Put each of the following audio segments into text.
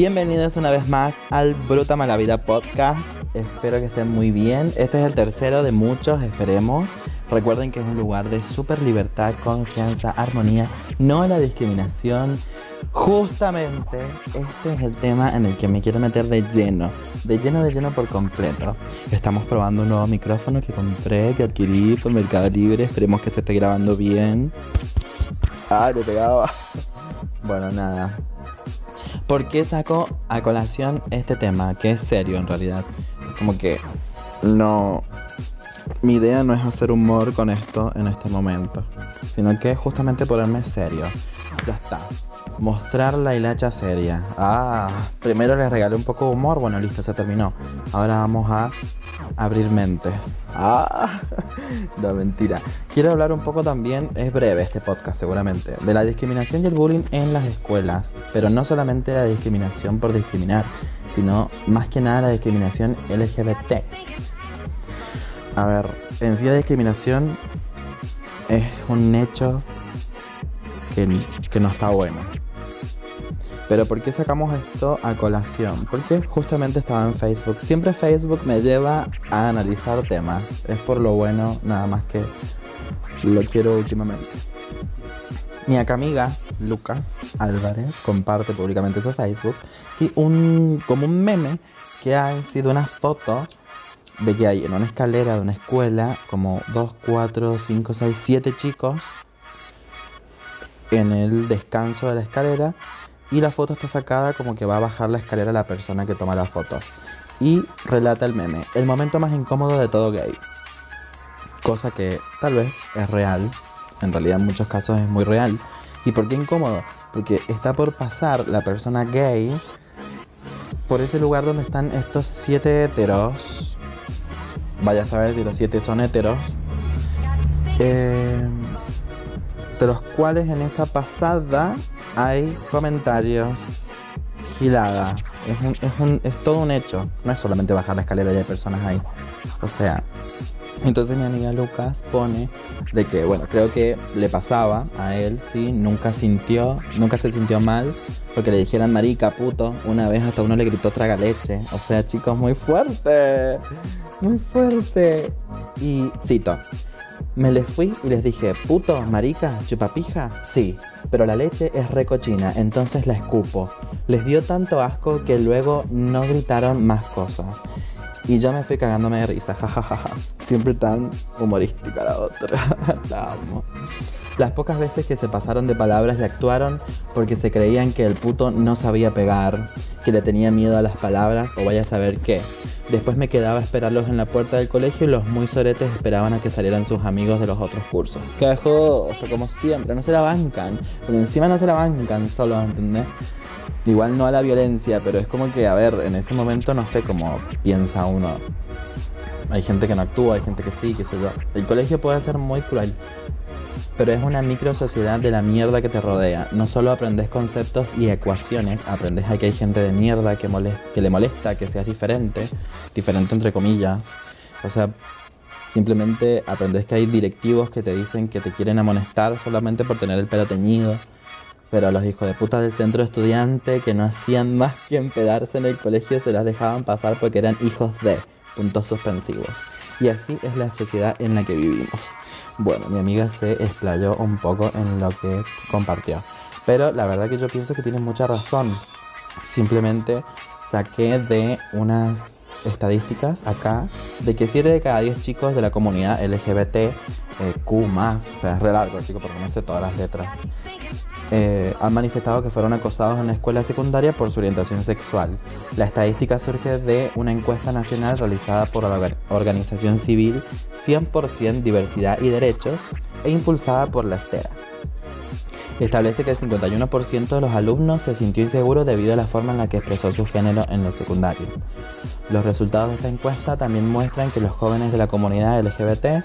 Bienvenidos una vez más al Bruta Mala Vida Podcast. Espero que estén muy bien. Este es el tercero de muchos, esperemos. Recuerden que es un lugar de súper libertad, confianza, armonía, no la discriminación. Justamente este es el tema en el que me quiero meter de lleno, de lleno, de lleno por completo. Estamos probando un nuevo micrófono que compré, que adquirí por Mercado Libre. Esperemos que se esté grabando bien. Ah, le pegaba. Bueno, nada. ¿Por qué saco a colación este tema? Que es serio en realidad. Como que no. Mi idea no es hacer humor con esto en este momento, sino que justamente ponerme serio. Ya está. Mostrar la hilacha seria. Ah, primero les regalé un poco de humor. Bueno, listo, se terminó. Ahora vamos a abrir mentes. Ah, no, mentira. Quiero hablar un poco también, es breve este podcast seguramente, de la discriminación y el bullying en las escuelas. Pero no solamente la discriminación por discriminar, sino más que nada la discriminación LGBT. A ver, en sí la discriminación es un hecho que, que no está bueno. Pero ¿por qué sacamos esto a colación? Porque justamente estaba en Facebook. Siempre Facebook me lleva a analizar temas. Es por lo bueno, nada más que lo quiero últimamente. Mi amiga Lucas Álvarez comparte públicamente su Facebook. Sí, un, como un meme que ha sido una foto de que hay en una escalera de una escuela como 2, 4, 5, 6, 7 chicos en el descanso de la escalera y la foto está sacada como que va a bajar la escalera la persona que toma la foto. Y relata el meme, el momento más incómodo de todo gay. Cosa que tal vez es real, en realidad en muchos casos es muy real. ¿Y por qué incómodo? Porque está por pasar la persona gay por ese lugar donde están estos siete heteros. Vaya a saber si los siete son heteros. Eh, de los cuales en esa pasada hay comentarios. Gilada. Es, es, todo un hecho. No es solamente bajar la escalera y hay personas ahí. O sea. Entonces mi amiga Lucas pone de que, bueno, creo que le pasaba a él, sí, nunca sintió, nunca se sintió mal porque le dijeran marica, puto, una vez hasta uno le gritó traga leche. O sea, chicos, muy fuerte, muy fuerte. Y cito, me les fui y les dije, puto, marica, chupapija, sí, pero la leche es recochina, entonces la escupo. Les dio tanto asco que luego no gritaron más cosas. Y yo me fui cagándome de risa, jajajaja. Siempre tan humorística la otra. la amo. Las pocas veces que se pasaron de palabras y actuaron porque se creían que el puto no sabía pegar, que le tenía miedo a las palabras o vaya a saber qué. Después me quedaba a esperarlos en la puerta del colegio y los muy soretes esperaban a que salieran sus amigos de los otros cursos. Cajo, esto como siempre, no se la bancan. Porque encima no se la bancan solo, ¿entendés? Igual no a la violencia, pero es como que, a ver, en ese momento no sé cómo piensa uno. Hay gente que no actúa, hay gente que sí, qué sé yo. El colegio puede ser muy cruel, pero es una micro sociedad de la mierda que te rodea. No solo aprendes conceptos y ecuaciones, aprendes a que hay gente de mierda que, que le molesta que seas diferente, diferente entre comillas. O sea, simplemente aprendes que hay directivos que te dicen que te quieren amonestar solamente por tener el pelo teñido. Pero los hijos de puta del centro estudiante que no hacían más que empedarse en el colegio se las dejaban pasar porque eran hijos de puntos suspensivos. Y así es la sociedad en la que vivimos. Bueno, mi amiga se explayó un poco en lo que compartió. Pero la verdad que yo pienso que tiene mucha razón. Simplemente saqué de unas estadísticas acá de que 7 de cada 10 chicos de la comunidad LGBT, Q más, o sea, es re largo, chico, porque no sé todas las letras, eh, han manifestado que fueron acosados en la escuela secundaria por su orientación sexual. La estadística surge de una encuesta nacional realizada por la organización civil 100% Diversidad y Derechos e impulsada por la Estera establece que el 51% de los alumnos se sintió inseguro debido a la forma en la que expresó su género en el secundario. Los resultados de esta encuesta también muestran que los jóvenes de la comunidad LGBT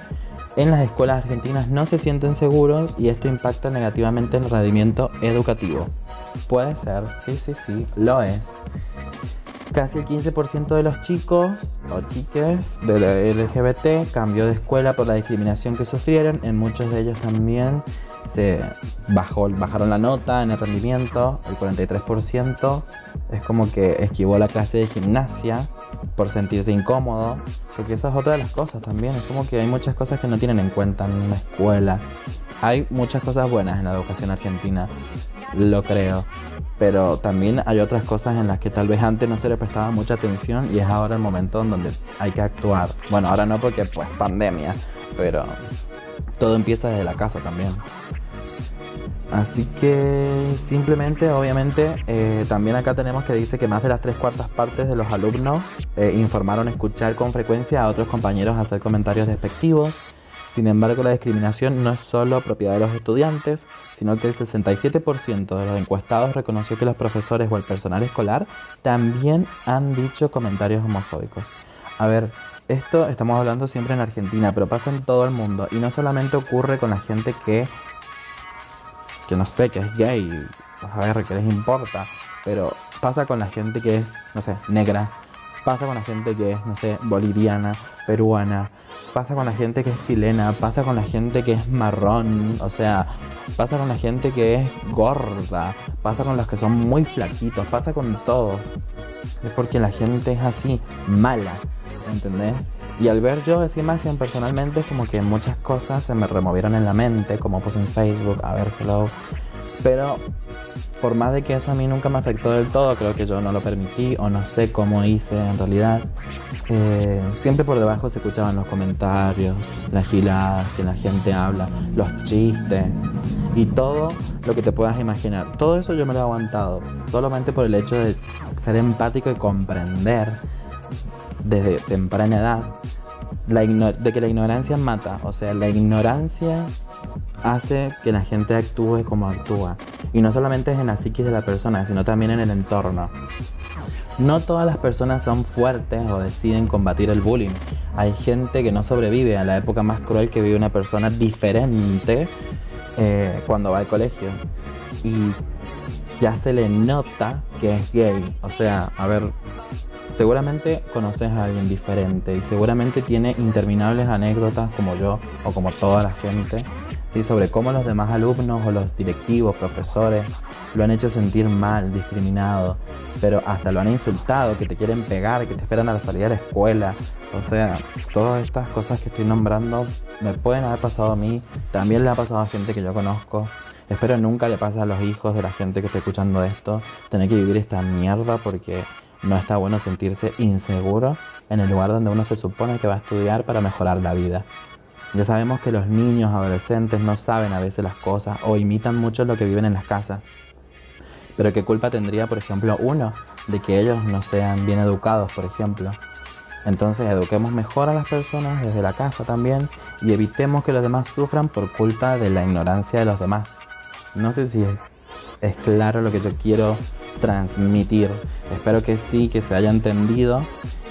en las escuelas argentinas no se sienten seguros y esto impacta negativamente en el rendimiento educativo. Puede ser, sí, sí, sí, lo es. Casi el 15% de los chicos o chiques de la LGBT cambió de escuela por la discriminación que sufrieron. En muchos de ellos también se bajó, bajaron la nota en el rendimiento. El 43% es como que esquivó la clase de gimnasia por sentirse incómodo. Porque esa es otra de las cosas también. Es como que hay muchas cosas que no tienen en cuenta en una escuela. Hay muchas cosas buenas en la educación argentina, lo creo pero también hay otras cosas en las que tal vez antes no se le prestaba mucha atención y es ahora el momento en donde hay que actuar. Bueno, ahora no porque pues pandemia, pero todo empieza desde la casa también. Así que simplemente, obviamente, eh, también acá tenemos que dice que más de las tres cuartas partes de los alumnos eh, informaron escuchar con frecuencia a otros compañeros hacer comentarios despectivos sin embargo, la discriminación no es solo propiedad de los estudiantes, sino que el 67% de los encuestados reconoció que los profesores o el personal escolar también han dicho comentarios homofóbicos. A ver, esto estamos hablando siempre en Argentina, pero pasa en todo el mundo y no solamente ocurre con la gente que que no sé, que es gay, a ver, que les importa, pero pasa con la gente que es, no sé, negra, pasa con la gente que es, no sé, boliviana, peruana, pasa con la gente que es chilena, pasa con la gente que es marrón, o sea, pasa con la gente que es gorda, pasa con los que son muy flaquitos, pasa con todos. Es porque la gente es así, mala, ¿entendés? Y al ver yo esa imagen personalmente es como que muchas cosas se me removieron en la mente, como puse en Facebook, a ver, hello. Pero por más de que eso a mí nunca me afectó del todo, creo que yo no lo permití o no sé cómo hice en realidad. Eh, siempre por debajo se escuchaban los comentarios, las giladas que la gente habla, los chistes y todo lo que te puedas imaginar. Todo eso yo me lo he aguantado, solamente por el hecho de ser empático y comprender desde temprana edad de que la ignorancia mata, o sea, la ignorancia hace que la gente actúe como actúa. Y no solamente es en la psiquis de la persona, sino también en el entorno. No todas las personas son fuertes o deciden combatir el bullying. Hay gente que no sobrevive a la época más cruel que vive una persona diferente eh, cuando va al colegio. Y ya se le nota que es gay. O sea, a ver, seguramente conoces a alguien diferente y seguramente tiene interminables anécdotas como yo o como toda la gente sobre cómo los demás alumnos o los directivos, profesores, lo han hecho sentir mal, discriminado, pero hasta lo han insultado, que te quieren pegar, que te esperan a la salida de la escuela. O sea, todas estas cosas que estoy nombrando me pueden haber pasado a mí, también le ha pasado a gente que yo conozco. Espero nunca le pase a los hijos de la gente que está escuchando esto, tener que vivir esta mierda porque no está bueno sentirse inseguro en el lugar donde uno se supone que va a estudiar para mejorar la vida. Ya sabemos que los niños, adolescentes no saben a veces las cosas o imitan mucho lo que viven en las casas. Pero ¿qué culpa tendría, por ejemplo, uno de que ellos no sean bien educados, por ejemplo? Entonces eduquemos mejor a las personas desde la casa también y evitemos que los demás sufran por culpa de la ignorancia de los demás. No sé si es, claro lo que yo quiero transmitir. Espero que sí, que se haya entendido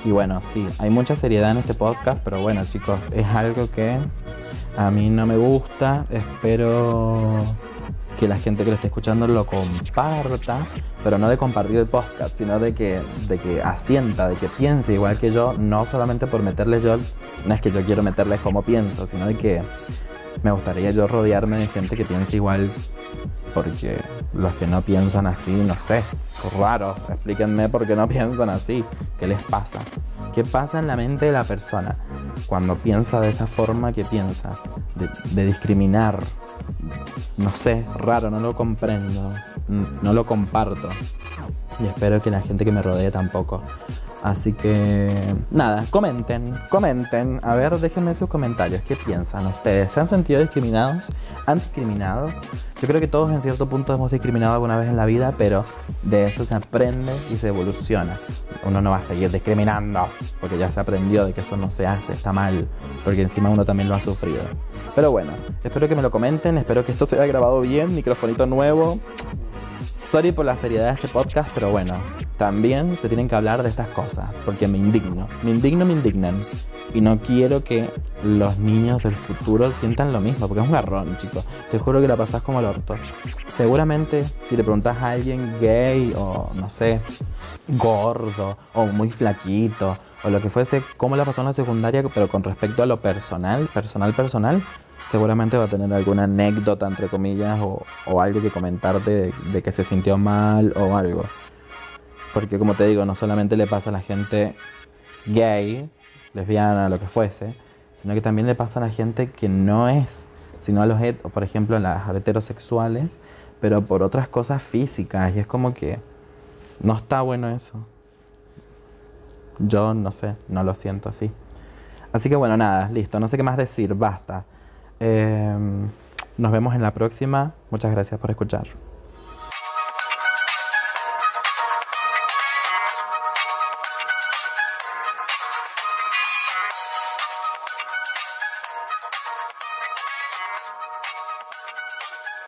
y bueno, sí, hay mucha seriedad en este podcast, pero bueno chicos, es algo que a mí no me gusta. Espero que la gente que lo esté escuchando lo comparta, pero no de compartir el podcast, sino de que, de que asienta, de que piense igual que yo, no solamente por meterle yo, no es que yo quiero meterles como pienso, sino de que me gustaría yo rodearme de gente que piense igual, porque los que no piensan así, no sé, raro, explíquenme por qué no piensan así, qué les pasa, qué pasa en la mente de la persona cuando piensa de esa forma que piensa, de, de discriminar, no sé, raro, no lo comprendo, no lo comparto y espero que la gente que me rodee tampoco. Así que nada, comenten, comenten. A ver, déjenme sus comentarios. ¿Qué piensan ustedes? ¿Se han sentido discriminados? ¿Han discriminado? Yo creo que todos en cierto punto hemos discriminado alguna vez en la vida, pero de eso se aprende y se evoluciona. Uno no va a seguir discriminando porque ya se aprendió de que eso no se hace, está mal, porque encima uno también lo ha sufrido. Pero bueno, espero que me lo comenten, Espero que esto se haya grabado bien, microfonito nuevo. Sorry por la seriedad de este podcast, pero bueno, también se tienen que hablar de estas cosas, porque me indigno. Me indigno, me indignan. Y no quiero que los niños del futuro sientan lo mismo, porque es un garrón, chicos. Te juro que la pasás como el orto. Seguramente, si le preguntas a alguien gay o, no sé, gordo o muy flaquito o lo que fuese, cómo la pasó en la secundaria, pero con respecto a lo personal, personal, personal, seguramente va a tener alguna anécdota, entre comillas, o, algo que comentarte de, que se sintió mal o algo. Porque como te digo, no solamente le pasa a la gente gay, lesbiana, lo que fuese, sino que también le pasa a la gente que no es, sino a los, por ejemplo, a las heterosexuales, pero por otras cosas físicas. Y es como que no está bueno eso. Yo no sé, no lo siento así. Así que bueno, nada, listo, no sé qué más decir, basta. Em, nos vemos en la próxima. Muchas gracias por escuchar.